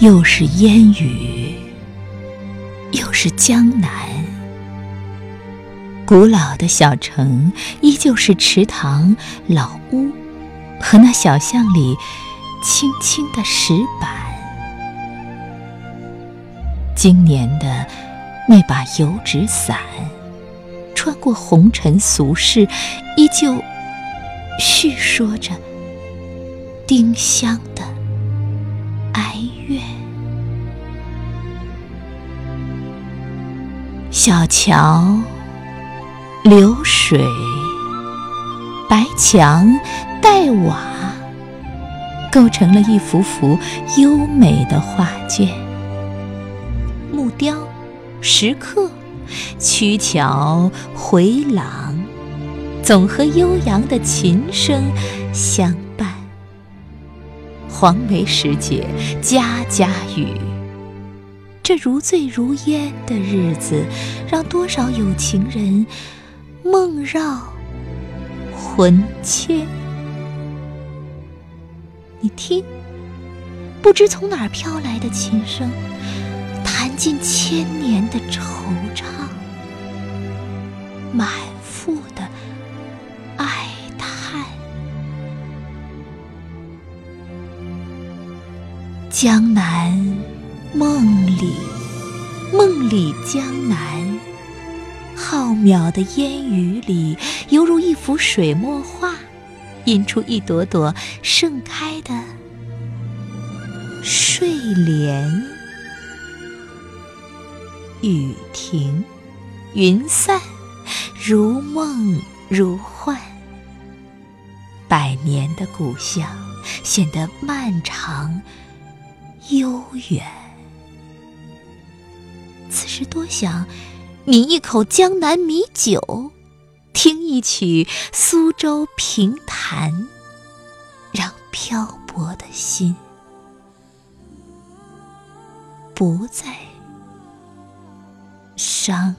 又是烟雨，又是江南。古老的小城依旧是池塘、老屋和那小巷里青青的石板。今年的那把油纸伞，穿过红尘俗世，依旧叙说着丁香的月。小桥。流水，白墙黛瓦，构成了一幅幅优美的画卷。木雕、石刻、曲桥、回廊，总和悠扬的琴声相。黄梅时节，家家雨。这如醉如烟的日子，让多少有情人。梦绕魂牵，你听，不知从哪儿飘来的琴声，弹尽千年的惆怅，满江南梦里，梦里江南。浩渺的烟雨里，犹如一幅水墨画，印出一朵朵盛开的睡莲。雨停，云散，如梦如幻。百年的故乡显得漫长悠远。此时多想。抿一口江南米酒，听一曲苏州评弹，让漂泊的心不再伤。